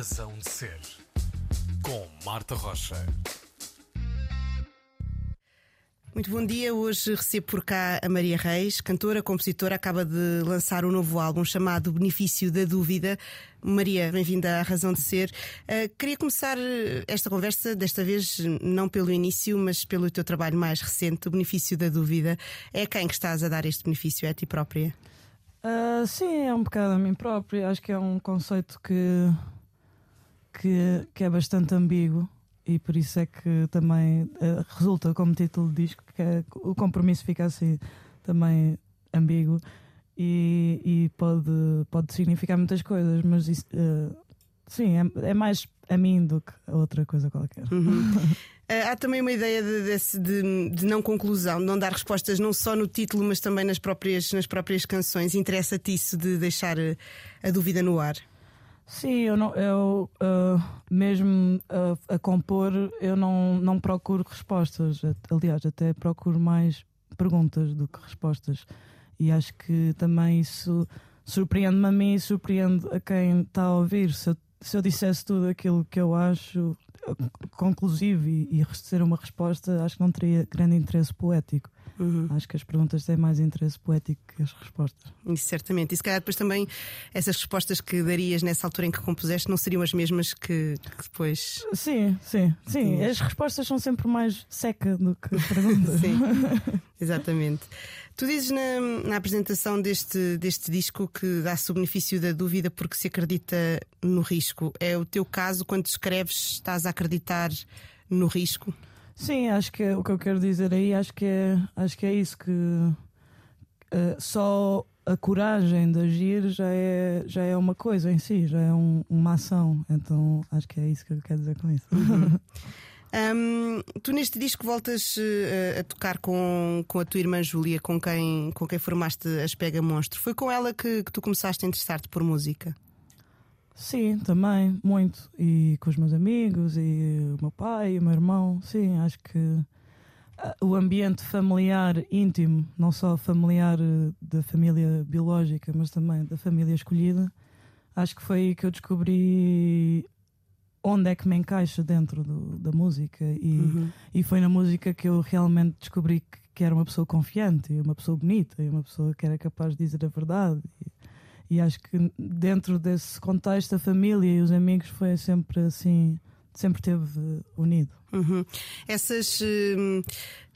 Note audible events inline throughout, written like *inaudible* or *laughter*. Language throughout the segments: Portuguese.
Razão de Ser, com Marta Rocha. Muito bom dia. Hoje recebo por cá a Maria Reis, cantora, compositora, acaba de lançar um novo álbum chamado Benefício da Dúvida. Maria, bem-vinda à Razão de Ser. Uh, queria começar esta conversa, desta vez não pelo início, mas pelo teu trabalho mais recente, o Benefício da Dúvida. É a quem que estás a dar este benefício? É a ti própria? Uh, sim, é um bocado a mim própria. Acho que é um conceito que, que, que é bastante ambíguo e por isso é que também uh, resulta como título de disco que é, o compromisso fica assim também ambíguo e, e pode, pode significar muitas coisas, mas isso, uh, sim, é, é, mais a mim do que a outra coisa qualquer. Uhum. uh, *laughs* há também uma ideia de, de, de, não conclusão, de não dar respostas não só no título, mas também nas próprias, nas próprias canções. Interessa-te isso de deixar a dúvida no ar? Sim, eu, não, eu uh, mesmo uh, a compor, eu não, não procuro respostas. Aliás, até procuro mais perguntas do que respostas. E acho que também isso surpreende-me a mim e surpreende a quem está a ouvir. Se eu, se eu dissesse tudo aquilo que eu acho conclusivo e, e receber uma resposta, acho que não teria grande interesse poético. Uhum. Acho que as perguntas têm mais interesse poético que as respostas. Isso certamente. E se calhar depois também essas respostas que darias nessa altura em que compuseste não seriam as mesmas que, que depois. Sim, sim, sim. As respostas são sempre mais seca do que perguntas. sim, *laughs* exatamente. Tu dizes na, na, apresentação deste, deste disco que dá-se o benefício da dúvida porque se acredita no risco. É o teu caso, quando escreves, estás a acreditar no risco? Sim, acho que é, o que eu quero dizer aí, acho que é, acho que é isso que uh, só a coragem de agir já é, já é uma coisa em si, já é um, uma ação. Então acho que é isso que eu quero dizer com isso. Uhum. *laughs* Um, tu neste disco voltas uh, a tocar com, com a tua irmã Júlia, com quem, com quem formaste as Pega Monstro. Foi com ela que, que tu começaste a interessar-te por música? Sim, também, muito. E com os meus amigos, e o meu pai, e o meu irmão. Sim, acho que ah, o ambiente familiar íntimo, não só familiar eh, da família biológica, mas também da família escolhida, acho que foi aí que eu descobri onde é que me encaixa dentro do, da música. E, uhum. e foi na música que eu realmente descobri que, que, era uma pessoa confiante, uma pessoa bonita, uma pessoa que era capaz de dizer a verdade. E, e acho que dentro desse contexto, a família e os amigos foi sempre assim, sempre teve unido. Uhum. Essas, hum,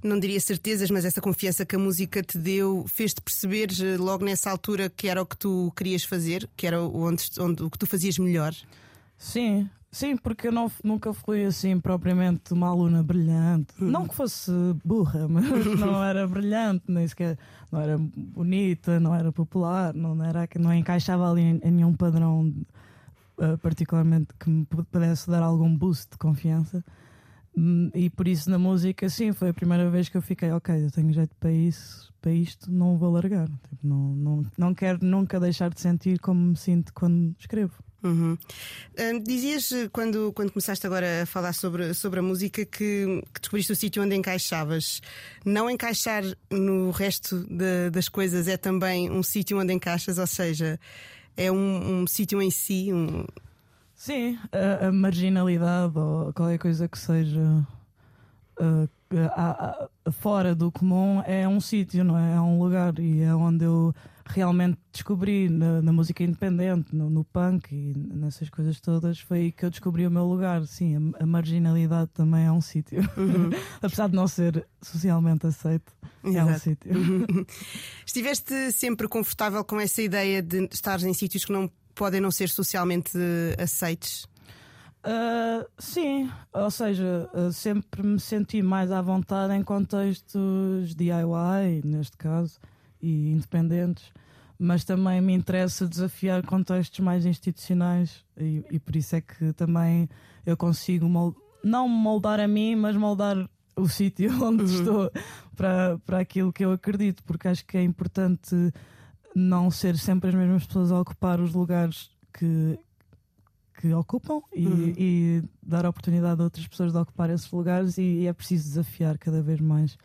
não diria certezas, mas essa confiança que a música te deu, fez-te perceber eh, logo nessa altura que era o que tu querias fazer, que era onde, onde o que tu fazias melhor? Sim, Sim, porque eu não, nunca fui assim propriamente uma aluna brilhante. Não que fosse burra, *laughs* mas não era brilhante, nem sequer não era bonita, não era popular, não, era, não encaixava ali em, nenhum padrão uh, particularmente que me pudesse dar algum boost de confiança. Um, e por isso na música, sim, foi a primeira vez que eu fiquei, ok, eu tenho jeito para isso, para isto, não vou largar. Tipo, não, não, não quero nunca deixar de sentir como me sinto quando escrevo. Uhum. dizias eh, quando, quando começaste agora a falar sobre, sobre a música que, que descobriste o sítio onde encaixavas. Não encaixar no resto de, das coisas é também um sítio onde encaixas, ou seja, é um, um sítio em si. Um... Sim, a, a, marginalidade ou qualquer coisa que seja. Uh, a, a, fora do comum é um sítio, não é? É um lugar e é onde eu realmente descobri na, na música independente, no, no, punk e nessas coisas todas, foi aí que eu descobri o meu lugar. Sim, a, a marginalidade também é um sítio. Uhum. *laughs* Apesar de não ser socialmente aceito, Exato. é um sítio. Uhum. *laughs* Estiveste sempre confortável com essa ideia de estar em sítios que não podem não ser socialmente aceitos? Uh, sim, ou seja, uh, sempre me senti mais à vontade em contextos DIY, neste caso, e independentes, mas também me interessa desafiar contextos mais institucionais e, e por isso é que também eu consigo mold... não moldar a mim, mas moldar o *laughs* sítio onde uhum. estou para, para aquilo que eu acredito, porque acho que é importante não ser sempre as mesmas pessoas a ocupar os lugares que, que ocupam e, uhum. e, dar a oportunidade a outras pessoas de ocupar esses lugares e, e é preciso desafiar cada vez mais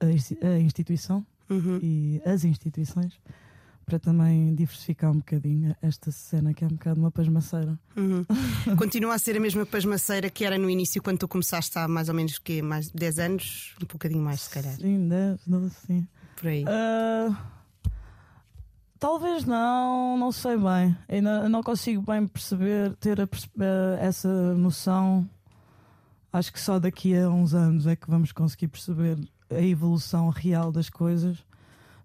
a, a instituição uhum. e as instituições para também diversificar um bocadinho esta cena que é um bocado uma pasmaceira. Uhum. *laughs* Continua a ser a mesma pasmaceira que era no início quando tu começaste há mais ou menos que mais 10 anos, um bocadinho mais se calhar. Sim, 10, 12, sim. Por aí. Uh, talvez não, não sei bem. Ainda não consigo bem perceber, ter a, essa noção. Acho que só daqui a uns anos é que vamos conseguir perceber a evolução real das coisas.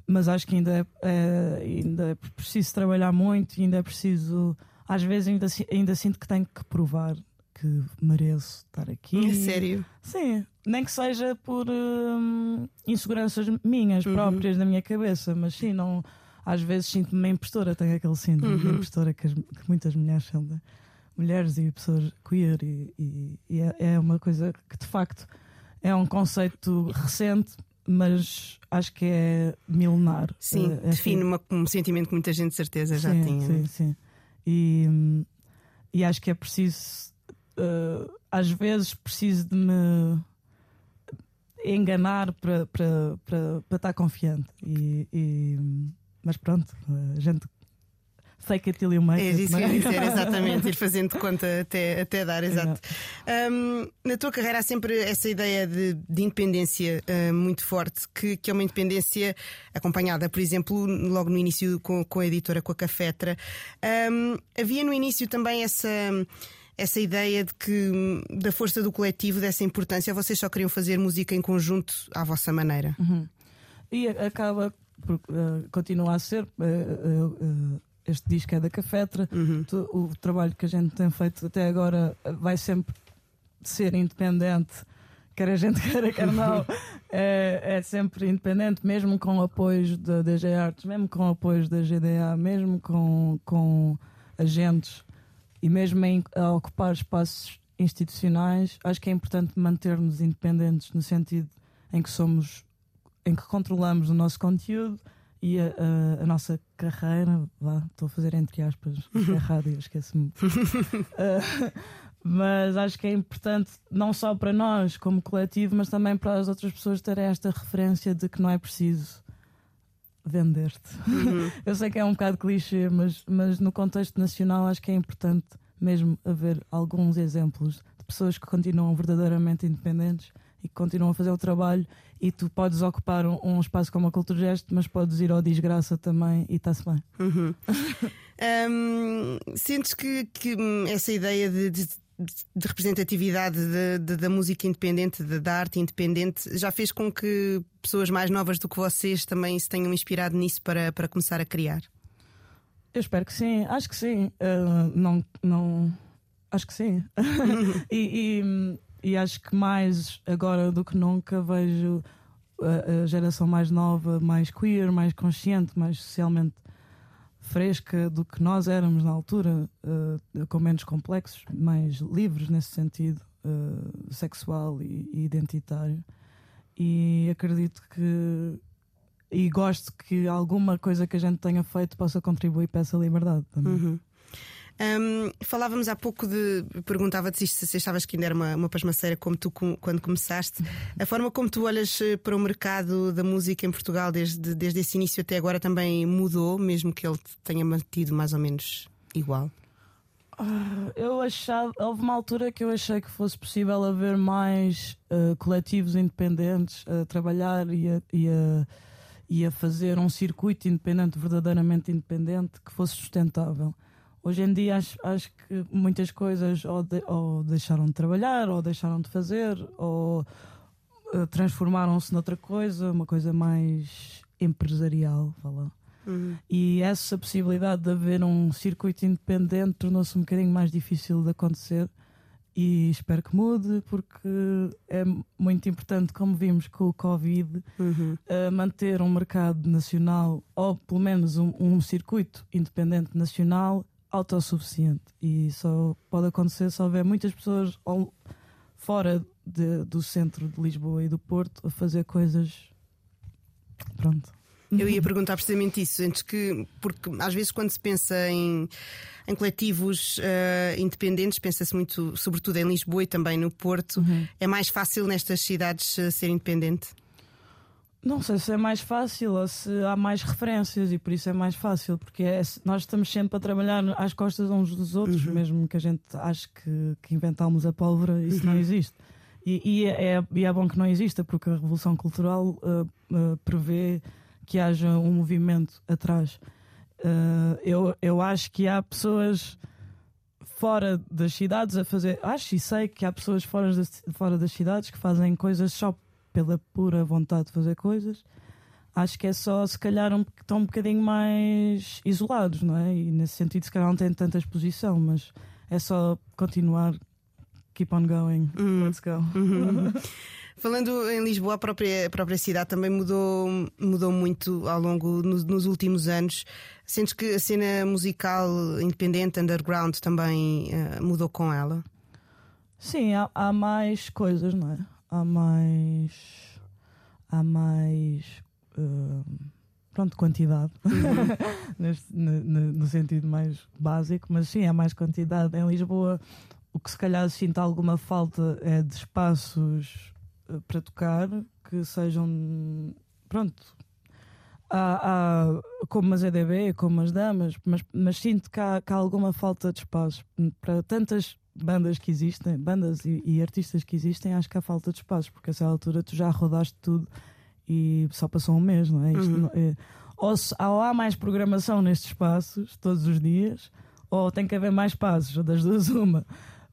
Mas acho que ainda é, é ainda é preciso trabalhar muito ainda é preciso. Às vezes ainda, ainda sinto que tenho que provar que mereço estar aqui. É sério? Sim, nem que seja por hum, inseguranças minhas uhum. próprias da minha cabeça, mas sim, não, às vezes sinto-me uma impostora, tenho aquele síndrome uhum. de impostora que, as, que, muitas mulheres de, mulheres e pessoas queer e, e, e é, é, uma coisa que de facto é um conceito recente, mas acho que é milenar. Sim, é, define uma, um sentimento que muita gente de certeza já sim, tinha. Sim, sim. E, e acho que é preciso uh, às vezes preciso de me enganar para estar confiante. E, e, mas pronto, a gente it till you make é it. É isso que eu ia dizer, *laughs* exatamente, ir fazendo conta até, até dar, exato. Um, na tua carreira há sempre essa ideia de, de independência uh, muito forte, que, que é uma independência acompanhada, por exemplo, logo no início com, com a editora, com a Cafetra. Um, havia no início também essa essa ideia de que da força do coletivo, dessa importância, vocês só queriam fazer música em conjunto à vossa maneira. Uhum. E acaba por uh, continuar a ser. Uh, uh, este disco é da Cafetra. Uhum. O trabalho que a gente tem feito até agora vai sempre ser independente, quer a gente *laughs* queira, quer não. é, é, sempre independente, mesmo com apoios da DG Arts, mesmo com apoios da GDA, mesmo com, com agentes e mesmo em, a ocupar espaços institucionais, acho que é importante manter-nos independentes no sentido em que somos, em que controlamos o nosso conteúdo e a, a, a nossa carreira. Vá, estou a fazer entre aspas, *laughs* é rádio, esqueço-me. uh, *laughs* mas acho que é importante, não só para nós como coletivo, mas também para as outras pessoas terem esta referência de que não é preciso vender-te. Uhum. *laughs* Eu sei que é um bocado clichê, mas, mas no contexto nacional acho que é importante mesmo haver alguns exemplos de pessoas que continuam verdadeiramente independentes e que continuam a fazer o trabalho e tu podes ocupar um, um espaço como a Cultura Gesto, mas podes ir ao Desgraça também e está-se bem. Uhum. *laughs* um, sentes que, que essa ideia de, de de representatividade de, de, da música independente, de, da arte independente, já fez com que pessoas mais novas do que vocês também se tenham inspirado nisso para, para começar a criar? Eu espero que sim, acho que sim. Uh, não, não, acho que sim. *laughs* e, e, e, acho que mais agora do que nunca vejo a, a geração mais nova, mais queer, mais consciente, mais socialmente fresca do que nós éramos na altura, uh, com menos complexos, mais livres nesse sentido, uh, sexual e, e, identitário. E acredito que. E gosto que alguma coisa que a gente tenha feito possa contribuir para essa liberdade também. Uhum. Um, falávamos há pouco de. Perguntava-te se se achavas que ainda era uma, uma pasmaceira como tu quando começaste. A forma como tu olhas eh, para o mercado da música em Portugal desde, desde esse início até agora também mudou, mesmo que ele tenha mantido mais ou menos igual? Uh, eu achava, houve uma altura que eu achei que fosse possível haver mais uh, coletivos independentes a trabalhar e a, e, a, e a fazer um circuito independente, verdadeiramente independente, que fosse sustentável. Hoje em dia acho, acho que muitas coisas ou, de, ou, deixaram de trabalhar, ou deixaram de fazer, ou uh, transformaram-se noutra coisa, uma coisa mais empresarial. Fala. Uhum. E essa possibilidade de haver um circuito independente tornou-se um bocadinho mais difícil de acontecer e espero que mude porque é muito importante, como vimos com o Covid, uhum. uh, manter um mercado nacional ou pelo menos um, um circuito independente nacional autossuficiente e só pode acontecer se houver muitas pessoas fora de, do centro de Lisboa e do Porto a fazer coisas. Pronto. Eu ia perguntar precisamente isso, antes que, porque às vezes quando se pensa em, em coletivos uh, independentes, pensa-se muito, sobretudo em Lisboa e também no Porto, uhum. é mais fácil nestas cidades uh, ser independente? Não sei se é mais fácil ou se há mais referências e por isso é mais fácil, porque é, nós estamos sempre a trabalhar às costas uns dos outros, Uhum. mesmo que a gente ache que, que inventámos a pólvora, isso não existe. E, e é, e é bom que não exista, porque a Revolução Cultural uh, uh, prevê que haja um movimento atrás. Uh, eu, eu acho que há pessoas fora das cidades a fazer. Acho e sei que há pessoas fora das, fora das cidades que fazem coisas só pela pura vontade de fazer coisas. Acho que é só, se calhar, um, estão um bocadinho mais isolados, não é? E nesse sentido, se calhar, não têm tanta exposição, mas é só continuar. Keep on going. Hum. Let's go. *laughs* Falando em Lisboa, a própria, a própria cidade também mudou, mudou muito ao longo nos, nos últimos anos. Sentes que a cena musical independente, underground, também eh, mudou com ela? Sim, há, há mais coisas, não é? Há mais. Há mais. uh, pronto, quantidade. *laughs* Neste- no, no- sentido mais básico, mas sim, há mais quantidade. Em Lisboa, o que se calhar sinto alguma falta é de espaços uh, para tocar que sejam. Pronto. Há, há como as EDB, como as damas, mas, mas sinto que há, que há alguma falta de espaço para tantas bandas que existem, bandas e, e artistas que existem, acho que há falta de espaços, porque a essa altura tu já rodaste tudo e só passou um mês, não é? Uhum. não- é- ou, se- ou há mais programação nestes espaços todos os dias, ou tem que haver mais espaços, das duas uma.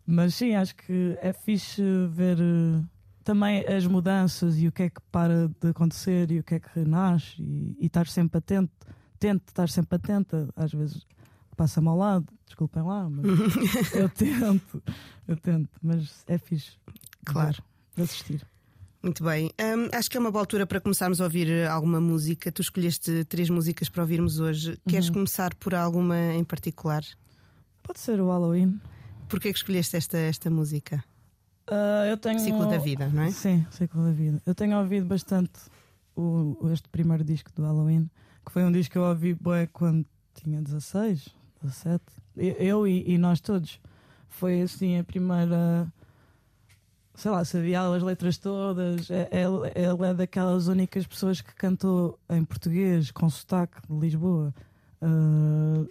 Mas sim, acho que é fixe ver eh, também as mudanças e o que é que para de acontecer e o que é que renasce e, e estar sempre atento, tento estar sempre atenta, às vezes passa-me ao lado, desculpem lá, mas *laughs* eu tento, eu tento, mas é fixe. Claro. De assistir. Muito bem. Hum, acho que é uma boa altura para começarmos a ouvir alguma música. Tu escolheste três músicas para ouvirmos hoje. Queres Uhum. começar por alguma em particular? Pode ser o Halloween. Porquê que escolheste esta, esta música? Ah, eu tenho Ciclo da vida, não é? Sim, ciclo da vida. Eu tenho ouvido bastante o, este primeiro disco do Halloween, que foi um disco que eu ouvi bué quando tinha 16, 17. Eu, eu e, e nós todos. Foi assim a primeira. Sei lá, sabia as letras todas. É- Ele, ele é daquelas únicas pessoas que cantou em português, com sotaque de Lisboa. Ah,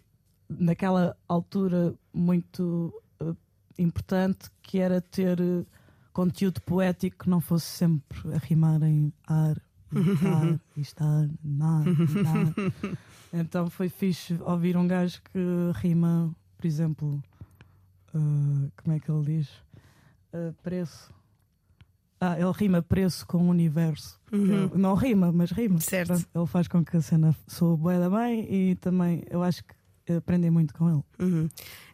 naquela altura muito ah, importante que era ter eh, conteúdo poético que não fosse sempre a rimar em ar, e *laughs* ar, e estar, nar, e nar. *laughs* Então foi fixe ouvir um gajo que rima, por exemplo, eh, como é que ele diz? Eh, preço. Ah, ele rima preço com universo. Uhum. Não rima, mas rima. Certo. Ele faz com que a cena soe bué da bem e também eu acho que aprendi muito com ele. Uhum.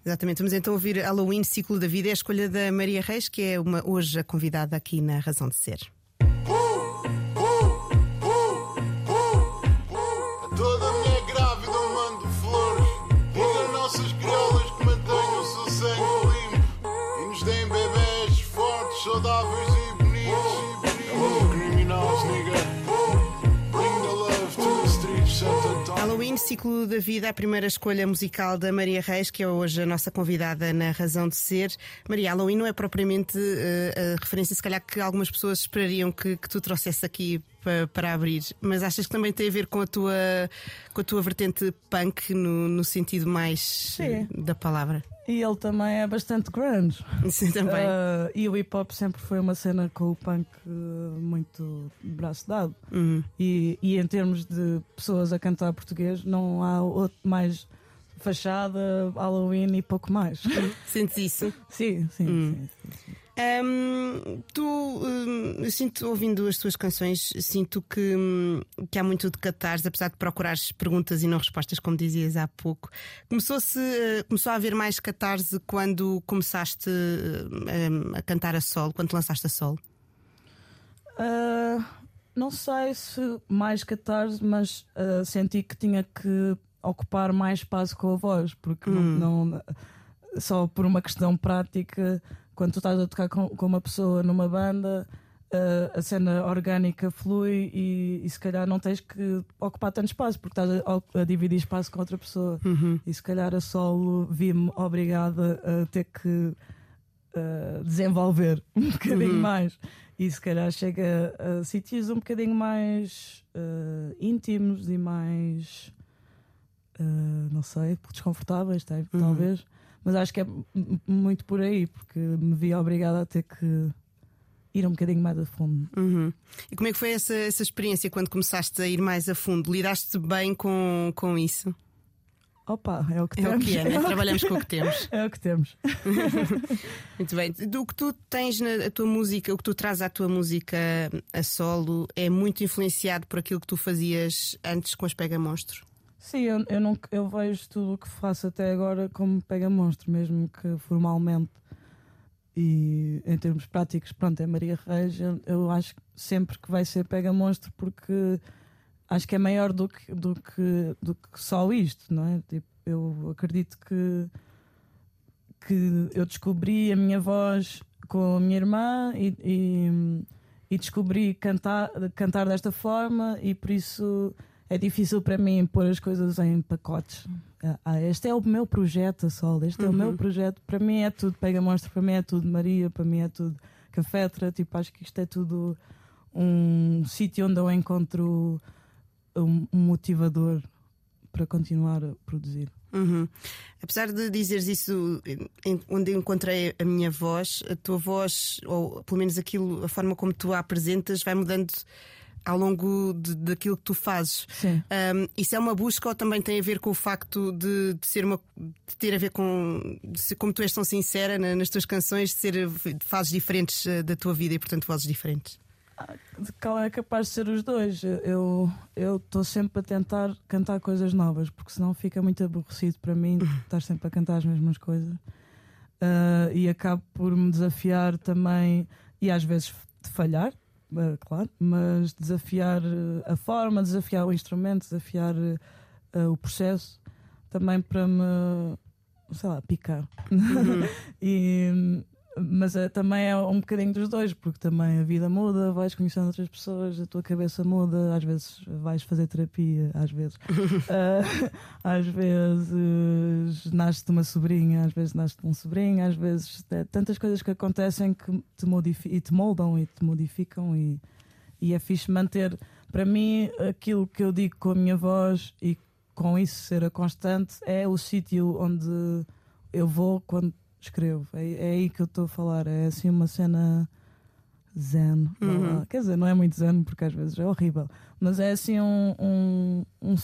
Exatamente. Vamos então ouvir Halloween, Ciclo da Vida. É a escolha da Maria Reis, que é uma, hoje a convidada aqui na Razão de Ser. Ciclo da Vida, a primeira escolha musical da Maria Reis, que é hoje a nossa convidada na Razão de Ser. Maria, Halloween não é propriamente eh, a referência, se calhar, que algumas pessoas esperariam que, que tu trouxesse aqui pa- para abrir, mas achas que também tem a ver com a tua, com a tua vertente punk, no, no sentido mais Sim. da palavra? E ele também é bastante grunge. Sim, também. Ah, e o hip hop sempre foi uma cena com o punk eh, muito braço dado. Uhum. E, e em termos de pessoas a cantar português, não há outro mais fachada, Halloween e pouco mais. *laughs* Sentes isso? sim, sim, Hum. sim, sim, sim. Hum, tu, eu sinto, ouvindo as tuas canções, sinto que, hum, que há muito de catarse, apesar de procurares perguntas e não respostas, como dizias há pouco. Começou-se, eh, começou a haver mais catarse quando começaste hum, a cantar a solo, quando te lançaste a solo? Ah, não sei se mais catarse, mas ah, senti que tinha que ocupar mais espaço com a voz, porque não- Hum. não, só por uma questão prática, quando tu estás a tocar com, com uma pessoa numa banda. ah, a cena orgânica flui e, e se calhar não tens que ocupar tanto espaço porque estás a, a dividir espaço com outra pessoa Uhum. e se calhar a solo vi-me obrigada a ter que uh, desenvolver *laughs* um bocadinho Uhum. mais. E se calhar chega a, sítios um bocadinho mais uh, íntimos e mais, uh, não sei, desconfortáveis, tá- Uhum. talvez. Mas acho que é muito por aí, porque me vi obrigada a ter que ir um bocadinho mais a fundo. Uhum. E como é que foi essa, essa experiência quando começaste a ir mais a fundo? Lidaste bem com, com isso? Opa, é o que É o temos. que é, né? *laughs* trabalhamos com o que *laughs* temos. É o que temos. *laughs* Muito bem. Do que tu tens na tua música, o que tu traz à tua música a solo é muito influenciado por aquilo que tu fazias antes com as Pega Monstro. Sim, eu, eu, não, eu vejo tudo o que faço até agora como pega monstro, mesmo que formalmente e em termos práticos, pronto, é Maria Reis. Eu, eu acho sempre que vai ser pega monstro porque acho que é maior do que, do que, do que só isto, não é? Tipo, eu acredito que, que eu descobri a minha voz com a minha irmã e, e, e descobri cantar, cantar desta forma e por isso é difícil para mim pôr as coisas em pacotes. Ah, este é o meu projeto a solo, este é o meu projeto. Para mim é tudo Pega Monstro, para mim é tudo Maria, para mim é tudo Cafetra. Tipo, acho que isto é tudo um sítio onde eu encontro um, um motivador para continuar a produzir. Uhum. Apesar de dizeres isso, onde encontrei a minha voz, a tua voz, ou pelo menos aquilo, a forma como tu a apresentas, vai mudando ao longo de, daquilo que tu fazes. Um, isso é uma busca ou também tem a ver com o facto de, de ser uma de ter a ver com ser, como tu és tão sincera na- nas tuas canções, de ser de fases diferentes eh, da tua vida e portanto vozes diferentes. De qual é capaz de ser os dois? Eu estou sempre a tentar cantar coisas novas, porque senão fica muito aborrecido para mim *laughs* estar sempre a cantar as mesmas coisas. Ah, e acabo por me desafiar também, e às vezes de falhar, claro, mas desafiar eh, a forma, desafiar o instrumento, desafiar eh, o processo, também para me, sei lá, picar. *laughs* e, mas é, também é um bocadinho dos dois, porque também a vida muda, vais conhecendo outras pessoas, a tua cabeça muda, às vezes vais fazer terapia, às vezes. Ah, *laughs* às vezes nasce-te uma sobrinha, às vezes nasce-te um sobrinho, às vezes é, tantas coisas que acontecem que te, e te moldam e te modificam e, e é fixe manter para mim aquilo que eu digo com a minha voz e com isso ser a constante é o sítio onde eu vou quando escrevo. É, é aí que eu estou a falar. É assim uma cena zen. lá. Quer dizer, não é muito zen porque às vezes é horrível, mas é assim um, um, um,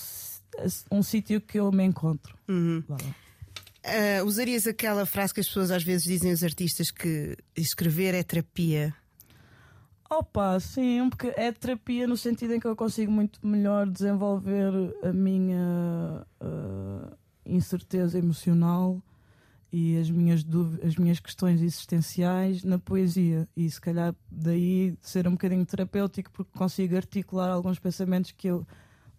um sítio que eu me encontro. Uhum. Vá lá. Ah, usarias aquela frase que as pessoas às vezes dizem os artistas que escrever é terapia. Opa, sim, boca- é terapia no sentido em que eu consigo muito melhor desenvolver a minha ah, incerteza emocional e as minhas, dúvi- as minhas questões existenciais na poesia. E se calhar daí ser um bocadinho terapêutico, porque consigo articular alguns pensamentos que eu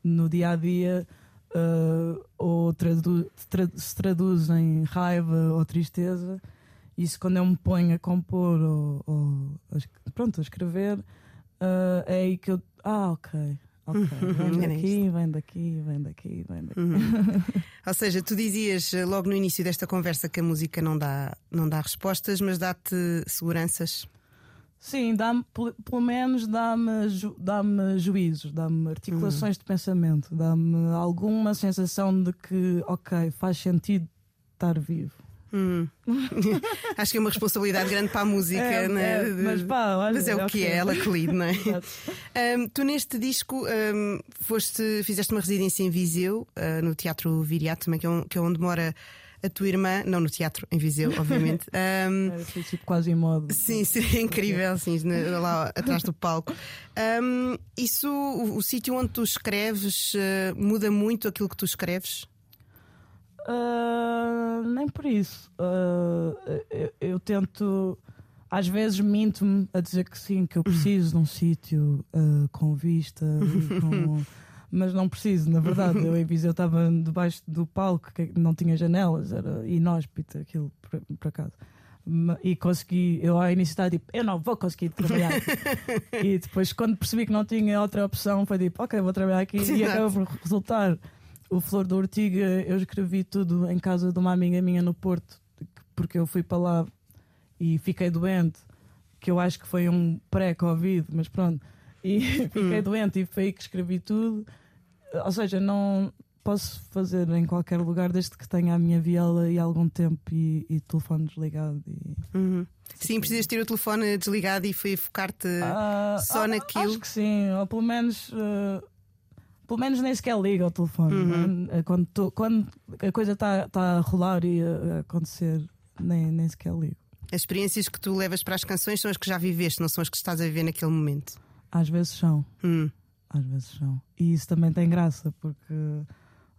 no dia a dia ah, ou tradu- tra- se traduzem em raiva ou tristeza. Isso quando eu me ponho a compor ou, ou pronto, a escrever, ah, é aí que eu. Ah, ok. Ok, vem Era daqui, vem daqui, vem daqui, vem daqui. *laughs* Ou seja, tu dizias eh, logo no início desta conversa que a música não dá, não dá respostas, mas dá-te seguranças. Sim, pel- pelo menos dá-me ju- dá-me juízos, dá-me articulações de pensamento, dá-me alguma sensação de que, ok, faz sentido estar vivo. Hum. *laughs* Acho que é uma responsabilidade grande para a música, É, né? é, mas pá, olha, Mas é o é que é, é. ela que lide, não é? *laughs* Ahm, tu neste disco ahm, foste, fizeste uma residência em Viseu, ah, no Teatro Viriato, também, que é, um- que é onde mora a tua irmã, não no teatro, em Viseu, *laughs* obviamente. Ahm, É, foi tipo quase em modo. Sim, sim, é incrível, sim, na- lá atrás do palco. Ahm, isso, o, o sítio onde tu escreves, ah, muda muito aquilo que tu escreves? Ah, nem por isso. Ah, eu, eu tento, às vezes minto-me a dizer que sim, que eu preciso de um sítio ah, com vista, com- *laughs* mas não preciso, na verdade. Eu em Viseu estava debaixo do palco, que não tinha janelas, era inóspito aquilo, por, por acaso. E consegui, eu ao início estava tipo, eu não vou conseguir trabalhar *laughs* e depois, quando percebi que não tinha outra opção, foi tipo, ok, vou trabalhar aqui. *laughs* E acabou por resultar. O Flor da Ortiga, eu escrevi tudo em casa de uma amiga minha no Porto, porque eu fui para lá e fiquei doente, que eu acho que foi um pré-Covid, mas pronto. E *laughs* fiquei doente e foi aí que escrevi tudo. Ou seja, não posso fazer em qualquer lugar desde que tenha a minha viola e algum tempo e, e telefone desligado. E... Uhum. Sim, precisas ter o telefone desligado e focar-te Ah, só ah, naquilo. Acho que sim, ou pelo menos. eh, pelo menos nem sequer liga o telefone. Uhum. é? Quando, tô- quando a coisa está tá a rolar e a, a acontecer, nem, nem sequer ligo. As experiências que tu levas para as canções são as que já viveste, não são as que estás a viver naquele momento. Às vezes são, Hum. às vezes são. E isso também tem graça, porque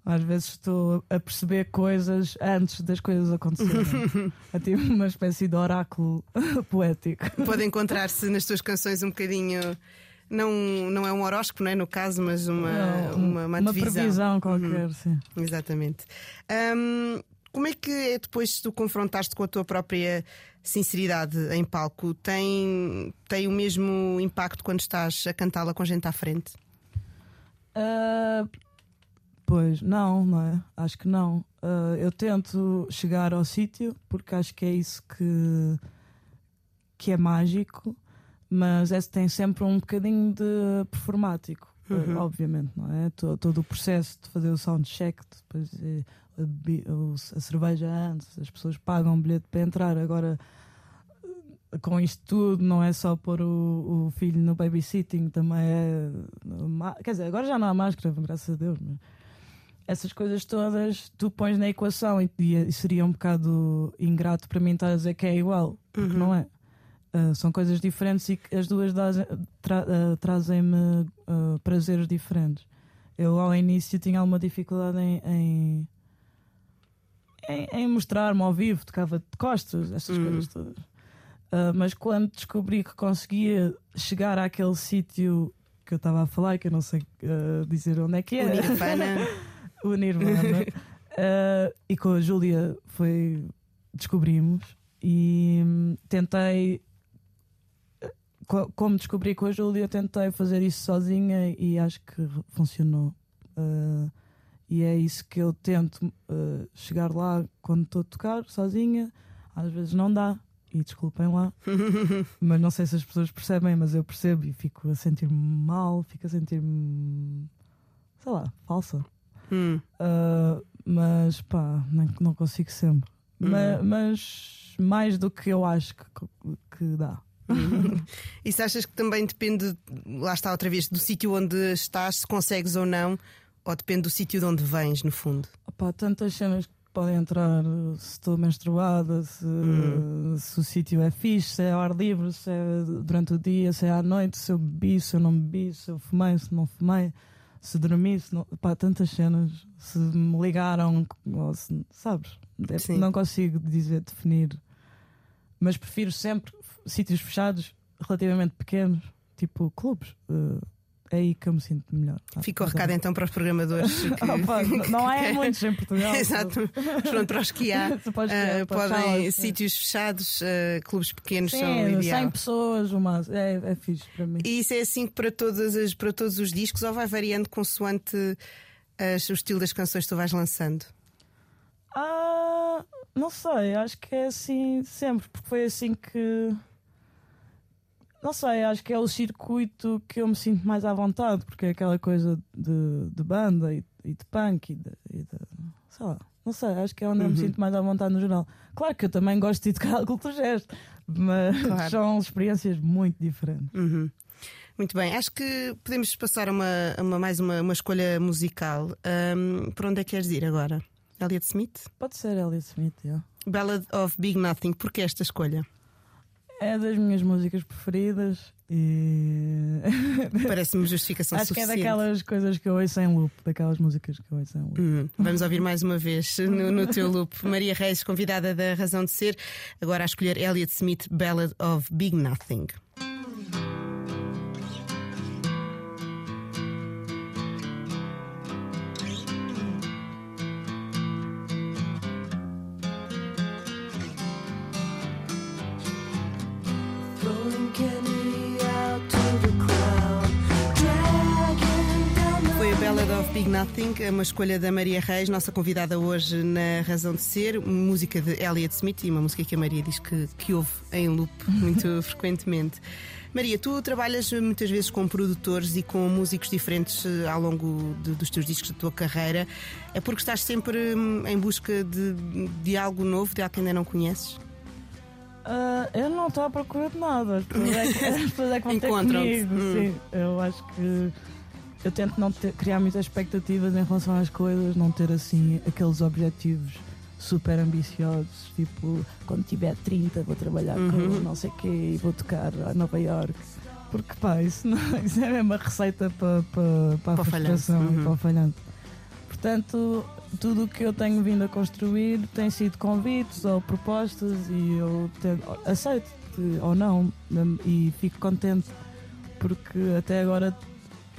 às vezes estou a perceber coisas antes das coisas acontecerem. *laughs* é tipo uma espécie de oráculo *laughs* poético. Pode encontrar-se nas tuas canções um bocadinho. Não, não é um horóscopo, não é no caso, mas uma, Não, uma, uma, antevisão. previsão qualquer, sim. Exatamente. Hum, como é que é depois de tu confrontaste com a tua própria sinceridade em palco? Tem, tem o mesmo impacto quando estás a cantá-la com gente à frente? Ah, pois, não, não é? Acho que não. Ah, eu tento chegar ao sítio porque acho que é isso que, que é mágico, mas é, tem sempre um bocadinho de performático, ah, Uhum. obviamente, não é? To- Todo, o processo de fazer o soundcheck, depois eh, a, o- a cerveja antes, as pessoas pagam um bilhete para entrar, agora. eh, Com isto tudo, não é só pôr o, o filho no babysitting, também é. Quer dizer, agora já não há máscara, graças a Deus, mas essas coisas todas tu pões na equação e, e seria um bocado ingrato para mim estar a dizer que é igual, porque Uhum. não é. Ah, são coisas diferentes e que as duas tra- ah, trazem-me ah, prazeres diferentes. Eu ao início tinha alguma dificuldade em, em, em- em mostrar-me ao vivo, tocava de costas, estas Uhum. coisas todas. Mas quando descobri que conseguia chegar àquele sítio que eu estava a falar, que eu não sei dizer onde é que O é, Nirvana. *laughs* o Nirvana. Uh, *laughs* e com a Júlia foi. descobrimos e hum, tentei. Co- Como descobri com a Júlia, tentei fazer isso sozinha e acho que funcionou. Uh, e é isso que eu tento uh, chegar lá quando estou a tocar sozinha. Às vezes não dá, e desculpem lá, *laughs* mas não sei se as pessoas percebem, mas eu percebo e fico a sentir-me mal, fico a sentir-me. sei lá, falsa. Hum. Uh, mas pá, não, não consigo sempre. Ma- mas mais do que eu acho que, que dá. E se achas que também depende, lá está outra vez, do sítio onde estás, se consegues ou não, ou depende do sítio de onde vens, no fundo? Opá, tantas cenas que podem entrar, se estou menstruada, se, se o sítio é fixe, se é ao ar livre, se é durante o dia, se é à noite, se eu bebi, se eu não bebi, se eu fumei, se não fumei, se dormi, se não. Pá, tantas cenas, se me ligaram, se- sabes? É- Sim. Não consigo dizer, definir. Mas prefiro sempre sítios fechados, relativamente pequenos, tipo clubes. Uh, é aí que eu me sinto melhor. tá? Fica o recado então para os programadores. *laughs* Que... Opa, n- não há muitos em Portugal. *laughs* Exato. Pronto, para os que há. *laughs* Para podem, sim. sítios fechados, ah, clubes pequenos são o Sim, ideal. 100 pessoas, uma, é, é fixe para mim. E isso é assim para, todas as, para todos os discos ou vai variando consoante as- o estilo das canções que tu vais lançando? Ah, não sei, acho que é assim sempre, porque foi assim que. Não sei, acho que é o circuito que eu me sinto mais à vontade, porque é aquela coisa de, de banda e, e de punk e de, e de- Sei lá, não sei, acho que é onde eu me Uhum. sinto mais à vontade no geral. Claro que eu também gosto de tocar culto gesto, mas Claro. são experiências muito diferentes. Uhum. Muito bem, acho que podemos passar a uma, uma- mais uma, uma escolha musical. Ahm, por onde é que queres ir agora? Elliot Smith? Pode ser Elliot Smith, yeah. Ballad of Big Nothing, porquê esta escolha? É das minhas músicas preferidas e. *laughs* Parece-me justificação Acho que é suficiente. daquelas coisas que eu ouço em loop, daquelas músicas que eu ouço em loop. Hum, Vamos ouvir mais uma vez no, no teu loop. *laughs* Maria Reis, convidada da Razão de Ser, agora a escolher Elliot Smith, Ballad of Big Nothing. Big Nothing, é uma escolha da Maria Reis, nossa convidada hoje na Razão de Ser, música de Elliot Smith e uma música que a Maria diz que, que ouve em loop *laughs* muito frequentemente. Maria, tu trabalhas muitas vezes com produtores e com músicos diferentes eh, ao longo de, dos teus discos da tua carreira. É porque estás sempre hum, em busca de, de algo novo, de algo que ainda não conheces? Ah, eu não estou à procura de nada. Pessoas é que, *laughs* é que Encontram-te. Hum. Sim, eu acho que eu tento não ter- criar muitas expectativas em relação às coisas, não ter assim aqueles objetivos super ambiciosos, tipo quando tiver 30 vou trabalhar Uhum. com não sei quê e vou tocar a Nova York. Porque pá, isso, não, *laughs* isso é mesmo a receita para, para, para a Para falhanço, frustração uhum. e para o falhanço. Portanto, tudo o que eu tenho vindo a construir tem sido convites ou propostas e eu aceito ou não e fico contente porque até agora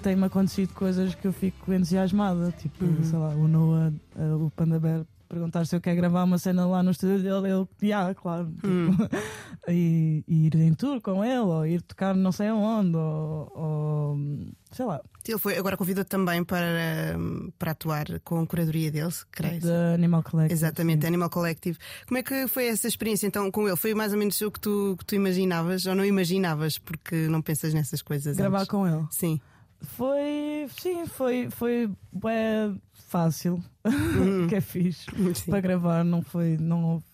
tem-me acontecido coisas que eu fico entusiasmada, tipo, Uhum. sei lá, o Noah, eh, o Panda Bear perguntar se eu quero gravar uma cena lá no estúdio dele, ele, yeah, claro, tipo, Hum. *laughs* e, e ir em tour com ele, ou ir tocar não sei aonde, ou, ou sei lá, Ele foi, agora convidou-te também para, para atuar com a curadoria dele, creio. da Animal Collective. Exatamente, sim. Animal Collective. Como é que foi essa experiência então com ele? Foi mais ou menos o que tu, que tu imaginavas ou não imaginavas porque não pensas nessas coisas? Gravar antes? com ele. Sim. Foi, sim, foi, foi bué fácil, Uhum. *laughs* que é fixe. Sim. Para gravar não foi, não houve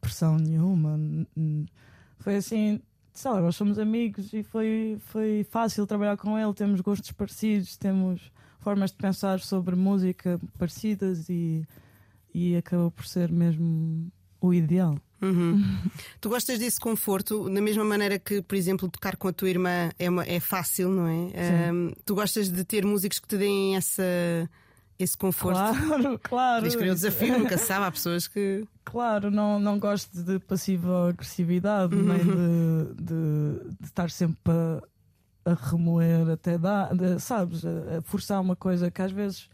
pressão nenhuma. Foi assim, sei lá, nós somos amigos e foi, foi fácil trabalhar com ele. Temos gostos parecidos, temos formas de pensar sobre música parecidas e, e acabou por ser mesmo o ideal. Uhum. tu gostas desse conforto, da mesma maneira que, por exemplo, tocar com a tua irmã é, uma- é fácil, não é? Hum, tu gostas de ter músicos que te deem essa, esse conforto? Claro, *laughs* claro. Tens que o desafio, nunca sabe. Há pessoas que. Claro, não, não gosto de passiva agressividade, nem de, de, de estar sempre a, a remoer até dar, sabes, a, a forçar uma coisa que às vezes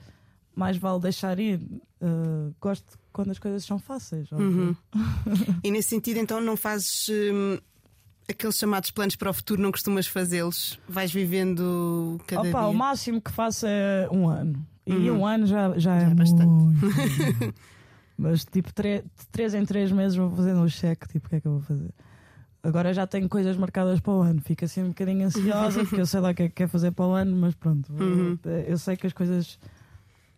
mais vale deixar ir. Uh, gosto quando as coisas são fáceis. Uhum. *laughs* E nesse sentido, então, não fazes hum, aqueles chamados planos para o futuro, não costumas fazê-los? Vais vivendo cada Opa, dia. o máximo que faço é um ano. E Uhum. um ano já, já, Já é, é bastante. *laughs* Mas tipo, de três em três meses vou fazendo um cheque. Tipo, o que é que eu vou fazer? Agora já tenho coisas marcadas para o ano. Fico assim um bocadinho ansiosa porque eu sei lá o que é que quer fazer para o ano, mas pronto. Uhum. Eu sei que as coisas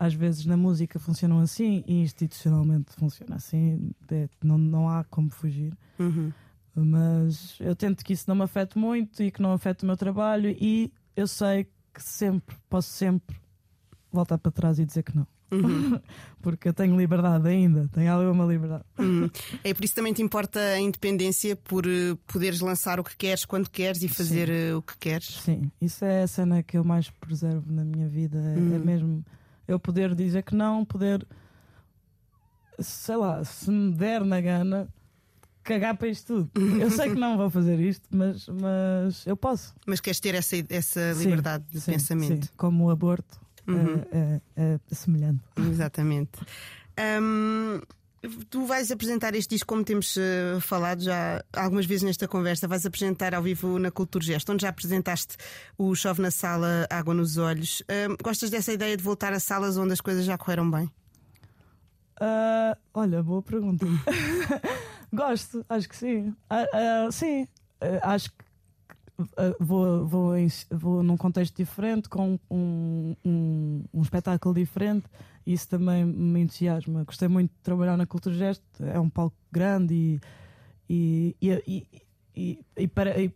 às vezes na música funcionam assim e institucionalmente funciona assim. É, não, não há como fugir. Uhum. Mas eu tento que isso não me afete muito e que não afete o meu trabalho e eu sei que sempre, posso sempre voltar para trás e dizer que não. Uhum. *laughs* Porque eu tenho liberdade ainda, tenho alguma liberdade. Uhum. É por isso também te importa a independência por eh, poderes lançar o que queres quando queres e fazer eh, o que queres. Sim, isso é a cena que eu mais preservo na minha vida. É, é Uhum. mesmo eu poder dizer que não, poder, sei lá, se me der na gana, cagar para isto tudo. Eu sei que não vou fazer isto, mas, mas eu posso. Mas queres ter essa, essa Sim, liberdade de Sim, pensamento. sim. Como o aborto Uhum. é, é- é semelhante. Exatamente. Hum, tu vais apresentar este disco, como temos eh, falado já algumas vezes nesta conversa, vais apresentar ao vivo na Cultura Gesto, onde já apresentaste o Chove na Sala, Água nos Olhos. Hum, gostas dessa ideia de voltar a salas onde as coisas já correram bem? Ah, olha, boa pergunta. *laughs* Gosto, acho que sim. Ah, ah, sim, Ah, acho que vou, vou, em- vou num contexto diferente, com um, um, um espetáculo diferente, isso também me entusiasma. Gostei muito de trabalhar na Cultura Gesto, é um palco grande e, e, e, e- e pare- e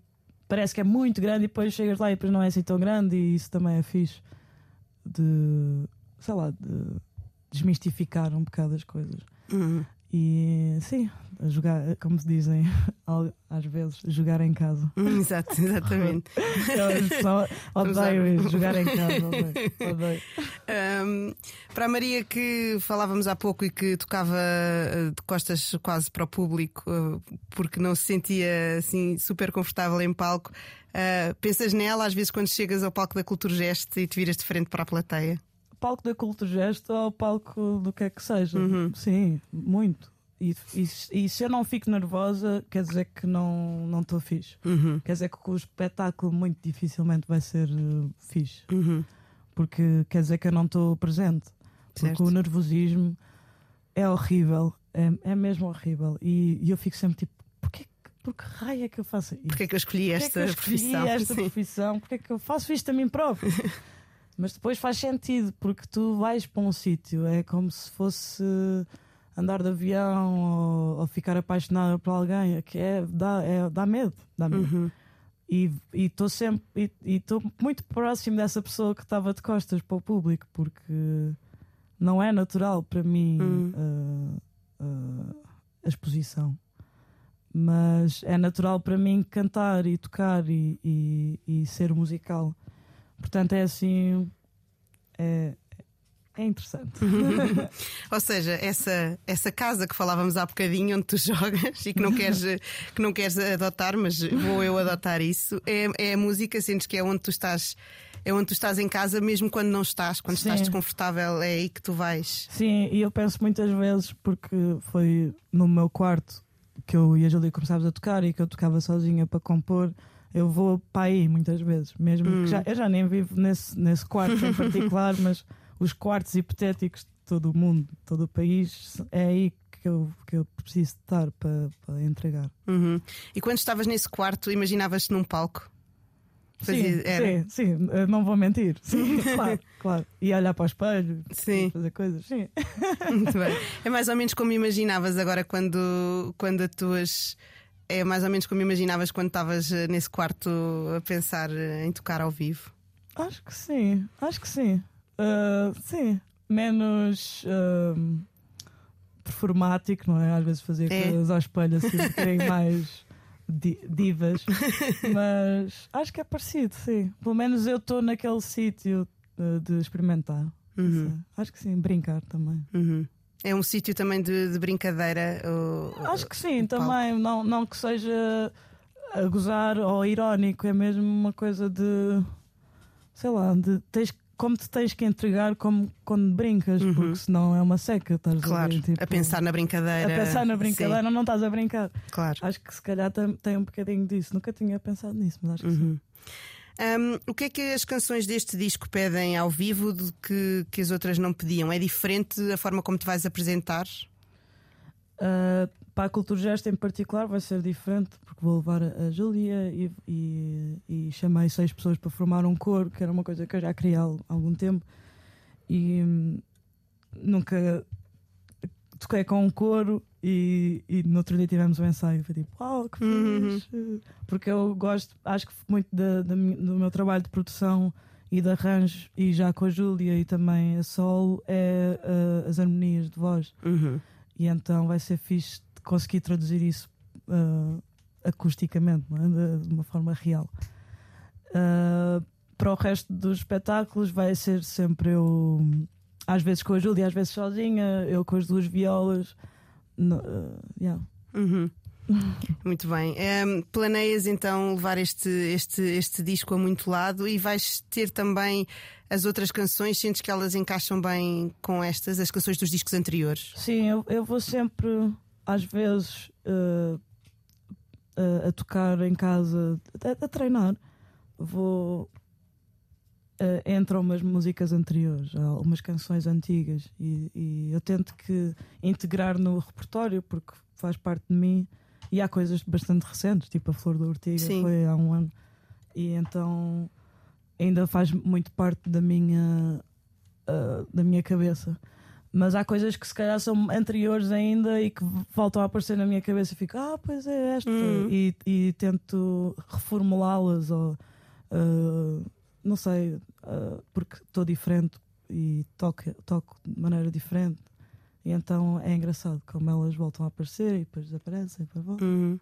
parece que é muito grande, e depois chegas lá e depois não é assim tão grande, e isso também é fixe de sei lá, de desmistificar um bocado as coisas. Uhum. E sim, jogar, como se dizem *laughs* às vezes, jogar em casa. Hum, Exato, *laughs* exatamente. Só *laughs* odeio isso, jogar em casa. Odeio. odeio. Um, para a Maria que falávamos há pouco e que tocava uh, de costas quase para o público uh, porque não se sentia assim super confortável em palco, uh, pensas nela às vezes quando chegas ao palco da Cultura Gesto e te viras de frente para a plateia? Palco da Culto Gesto ou palco do que é que seja. Uhum. Sim, muito. E, e, e se eu não fico nervosa, quer dizer que não não estou fixe. Uhum, Quer dizer que o espetáculo muito dificilmente vai ser uh, fixe. uhum, porque quer dizer que eu não estou presente. Porque Certo. o nervosismo é horrível, é, é mesmo horrível. E, e eu fico sempre tipo, porquê, que- por que raio é que eu faço isto? Porque é que eu escolhi Porquê é esta que eu escolhi profissão? esta *laughs* profissão? Porquê é que eu faço isto a mim próprio? *laughs* Mas depois faz sentido, porque tu vais para um sítio, é como se fosse andar de avião ou, ou ficar apaixonada por alguém, que é, dá, é, dá medo. Dá medo. Uhum. E estou sempre e estou muito próximo dessa pessoa que estava de costas para o público, porque não é natural para mim Hum. uh, uh, a exposição. Mas é natural para mim cantar e tocar e, e, e ser musical. Portanto, é assim. É, é interessante. *laughs* Ou seja, essa, essa casa que falávamos há bocadinho, onde tu *laughs* jogas e que não queres, que não queres adotar, mas vou eu adotar isso, é, é a música, sentes que é onde tu estás. É onde tu estás em casa, mesmo quando não estás, quando estás Sim. desconfortável, é aí que tu vais. Sim, e eu penso muitas vezes, porque foi no meu quarto que eu e a Júlia começámos a tocar e que eu tocava sozinha para compor. Eu vou para aí muitas vezes, mesmo Hum. que já, eu já nem vivo nesse, nesse quarto em particular, *laughs* mas os quartos hipotéticos de todo o mundo, de todo o país, é aí que eu, que eu preciso estar para, para entregar. Uhum. E quando estavas nesse quarto, imaginavas-te num palco? Fazia- sim, era? sim, sim, não vou mentir. Sim, *laughs* claro, claro. E olhar para o espelho, Sim. fazer coisas, sim. Muito bem. É mais ou menos como imaginavas agora quando, quando atuas. É mais ou menos como imaginavas quando estavas eh, nesse quarto a pensar eh, em tocar ao vivo. Acho que sim, acho que sim. Ah, sim, menos ah, performático, não é? Às vezes fazer É. coisas ao espelho assim, um *laughs* bocadinho mais di- divas, mas acho que é parecido, sim. Pelo menos eu estou naquele sítio de experimentar. Uhum. Acho que sim, brincar também. Uhum. É um sítio também de, de brincadeira. Acho que sim, palco. também. Não, não que seja a gozar ou irónico, é mesmo uma coisa de. Sei lá, de tens, como te tens que entregar como quando brincas, Uhum. porque senão é uma seca. Estás Claro, ali, tipo, a pensar na a brincadeira. pensar na brincadeira, não estás a brincar. Sim, claro. Acho que se calhar tem, tem um bocadinho disso. Nunca tinha pensado nisso, mas acho que sim. Um, o que é que as canções deste disco pedem ao vivo de que, que as outras não pediam? É diferente a forma como te vais apresentar? Uh, para a Cultura Gesto em particular vai ser diferente, porque vou levar a a Júlia e, e, e chamei seis pessoas para formar um coro, que era uma coisa que eu já queria há algum tempo, e hum, nunca toquei com um coro e, e no outro dia tivemos um ensaio. Foi tipo, uau, que Uhum. fixe! Porque eu gosto, acho que muito da- da mi- do meu trabalho de produção e de arranjo, e já com a Júlia e também a solo, é uh, as harmonias de voz. Uhum. E então vai ser fixe conseguir traduzir isso ah, acusticamente, é? de, uma forma real. Ah, para o resto dos espetáculos vai ser sempre eu, às vezes com a Júlia, às vezes sozinha, eu com as duas violas. No, ah, yeah. Uhum. *laughs* Muito bem. Em, planeias então levar este, este, este disco a muito lado e vais ter também as outras canções, sentes que elas encaixam bem com estas, as canções dos discos anteriores? Sim, eu, eu vou sempre, às vezes, ah, ah, a tocar em casa, a, a treinar. Vou. Ah, entram umas músicas anteriores, há umas canções antigas, e, e eu tento que integrar no repertório porque faz parte de mim. E há coisas bastante recentes, tipo a Flor da Ortiga, Sim. foi há um ano, e então ainda faz muito parte da minha, ah, da minha cabeça mas há coisas que se calhar são anteriores ainda e que voltam a aparecer na minha cabeça e fico, ah, pois é esta, Hum. e, e tento reformulá-las ou ah, não sei, ah, porque estou diferente e toco, toco de maneira diferente. E então é engraçado como elas voltam a aparecer e depois desaparecem depois voltam. Uhum.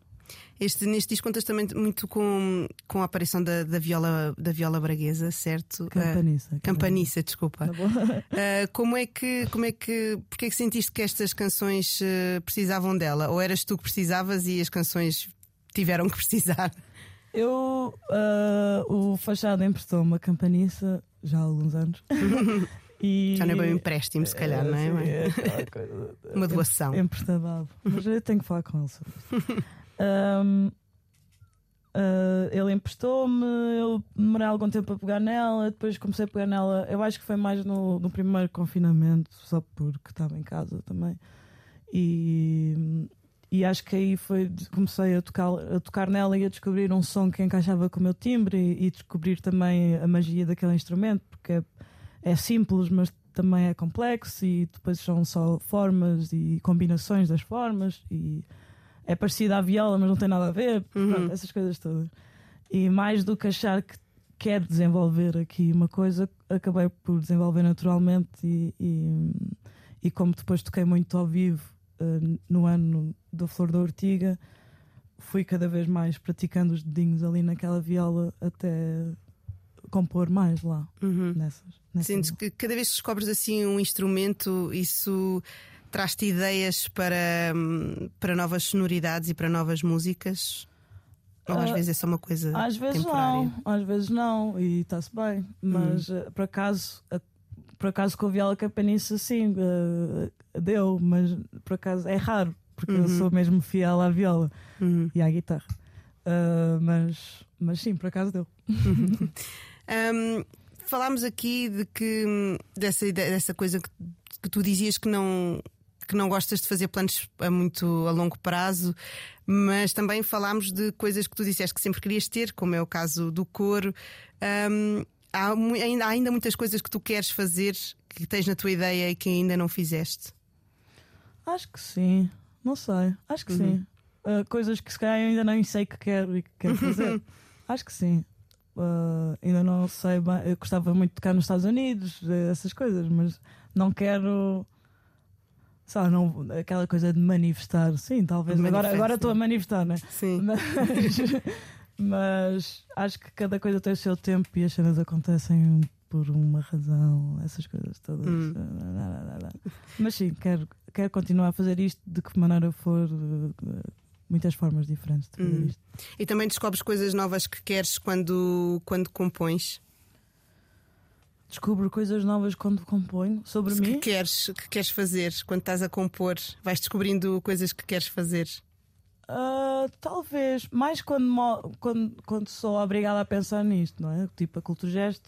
Este, neste disco contas também muito com, com a aparição da, da, viola, da viola braguesa, certo? Campaniça. Ah, campaniça, desculpa. *laughs* Ah, como é que, como é que, porque é que sentiste que estas canções ah, precisavam dela? Ou eras tu que precisavas e as canções tiveram que precisar? Eu, ah, o Fachada emprestou uma campaniça já há alguns anos. *laughs* e, Já não é bem um empréstimo, se calhar, não é? sim, é *laughs* coisa- Uma doação. Emprestado. *laughs* Mas eu tenho que falar com ele sobre isso. Ahm, Uh, ele emprestou-me, eu demorei algum tempo a pegar nela, depois comecei a pegar nela. Eu acho que foi mais no, no primeiro confinamento, só porque estava em casa também. E, e acho que aí foi comecei a tocar, a tocar nela e a descobrir um som que encaixava com o meu timbre e, e descobrir também a magia daquele instrumento, porque é, é simples, mas também é complexo e depois são só formas e combinações das formas e é parecida à viola, mas não tem nada a ver. Uhum. Pronto, essas coisas todas. E mais do que achar que quer desenvolver aqui uma coisa, acabei por desenvolver naturalmente e, e, e como depois toquei muito ao vivo uh, no ano da Flor da Ortiga, fui cada vez mais praticando os dedinhos ali naquela viola até compor mais lá Uhum. nessas. nessas Sentes que cada vez que descobres assim um instrumento, isso traz-te ideias para, hum, para novas sonoridades e para novas músicas? Ou às Ah, vezes é só uma coisa Às vezes temporária? não, às vezes não, e está-se bem. Mas Hum. eh, por acaso, por acaso com a viola capanice sim, eh, deu, mas por acaso é raro, porque eu Uhum. sou mesmo fiel à viola Uhum. e à guitarra. Ah, mas, mas sim, por acaso deu. Hum, *laughs* falámos aqui de que dessa, dessa coisa que, que tu dizias que não que não gostas de fazer planos a muito a longo prazo, mas também falámos de coisas que tu disseste que sempre querias ter, como é o caso do coro. Hum, há, ainda, há ainda muitas coisas que tu queres fazer que tens na tua ideia e que ainda não fizeste. Acho que sim, não sei, acho que Uhum. sim. Ah, coisas que se calhar eu ainda nem sei que quero e que quero fazer. *laughs* acho que sim. Ah, ainda não sei bem. Eu gostava muito de tocar nos Estados Unidos, eh, essas coisas, mas não quero. Sabe, não, aquela coisa de manifestar. Sim, talvez. Agora, agora estou a manifestar, né? Sim. *laughs* Mas, mas acho que cada coisa tem o seu tempo e as cenas acontecem por uma razão, essas coisas todas. Hum. Mas sim, quero, quero continuar a fazer isto de que maneira for, muitas formas diferentes de fazer Hum. isto. E também descobres coisas novas que queres quando, quando compões. Descubro coisas novas quando componho sobre que mim. queres, que queres fazer quando estás a compor? Vais descobrindo coisas que queres fazer. Ah, talvez, mais quando, quando, quando sou obrigada a pensar nisto, não é? Tipo a Culturgest,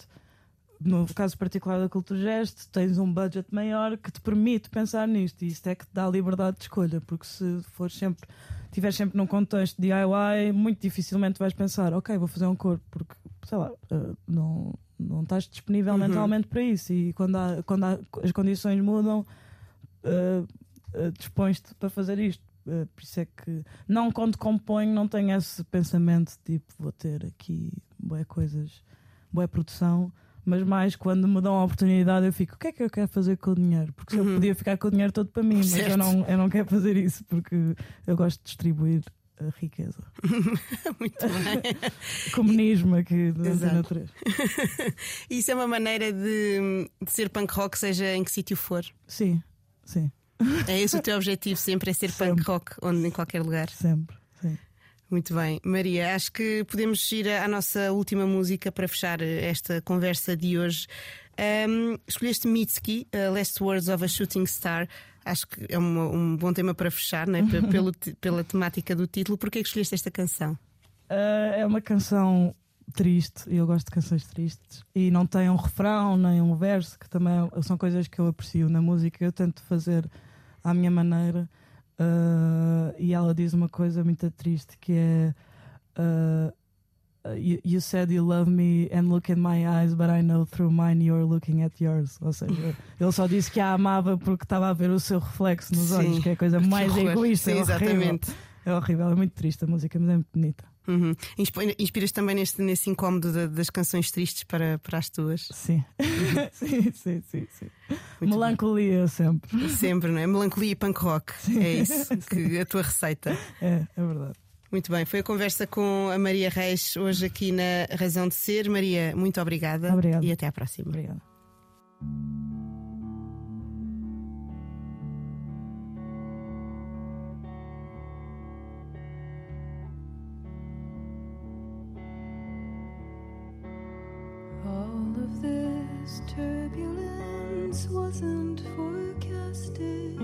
no caso particular da Culturgest, tens um budget maior que te permite pensar nisto e isto é que te dá liberdade de escolha, porque se for sempre, estiveres sempre num contexto de DIY, muito dificilmente vais pensar, ok, vou fazer um corpo, porque sei lá, ah, não, não estás disponível Uhum. mentalmente para isso e quando, há, quando há- as condições mudam, ah, ah, dispões-te para fazer isto. Uh, por isso é que não quando componho não tenho esse pensamento tipo vou ter aqui boas coisas, boa produção, mas mais quando me dão a oportunidade eu fico, o que é que eu quero fazer com o dinheiro? Porque se eu Uhum. podia ficar com o dinheiro todo para mim, mas Certo. eu não, eu não quero fazer isso porque eu gosto de distribuir a riqueza. *laughs* Muito bem. Comunismo aqui da. Antena 3. *laughs* Isso é uma maneira de, de ser punk rock, seja em que sítio for. Sim, sim, É esse o teu objetivo, sempre é ser punk Sempre. rock, onde, em qualquer lugar. sempre. Muito bem. Maria, acho que podemos ir à nossa última música para fechar esta conversa de hoje. Um, escolheste Mitski, uh, Last Words of a Shooting Star. Acho que é uma- um bom tema para fechar, né? Pe- pelo, pela temática do título. Porquê que escolheste esta canção? Uh, é uma canção triste e eu gosto de canções tristes e não tem um refrão nem um verso que também são coisas que eu aprecio na música eu tento fazer à minha maneira Uh, e ela diz uma coisa muito triste que é uh, you, you said you love me and look in my eyes but I know through mine you're looking at yours ou seja, *laughs* ele só disse que a amava porque estava a ver o seu reflexo nos Sim. olhos que é a coisa mais egoísta Sim, é horrível. exatamente. é horrível, é muito triste a música mas é muito bonita Uhum. Inspiras também neste, nesse incómodo da- das canções tristes para, para as tuas. Sim. *laughs* sim, sim, sim, sim. Muito Melancolia sempre. bem. Sempre, não é? Melancolia e punk rock. É isso *laughs* que a tua receita. É, é verdade. Muito bem, foi a conversa com a Maria Reis hoje aqui na Razão de Ser. Maria, muito obrigada. Obrigada. E até à próxima. Obrigada. This turbulence wasn't forecasted.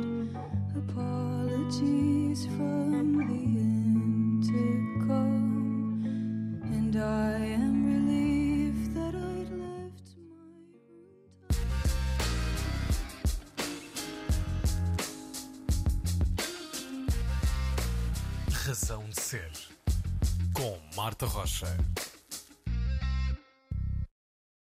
Apologies from the intercom, and I am relieved that I'd left my Razão de ser com Marta Rocha.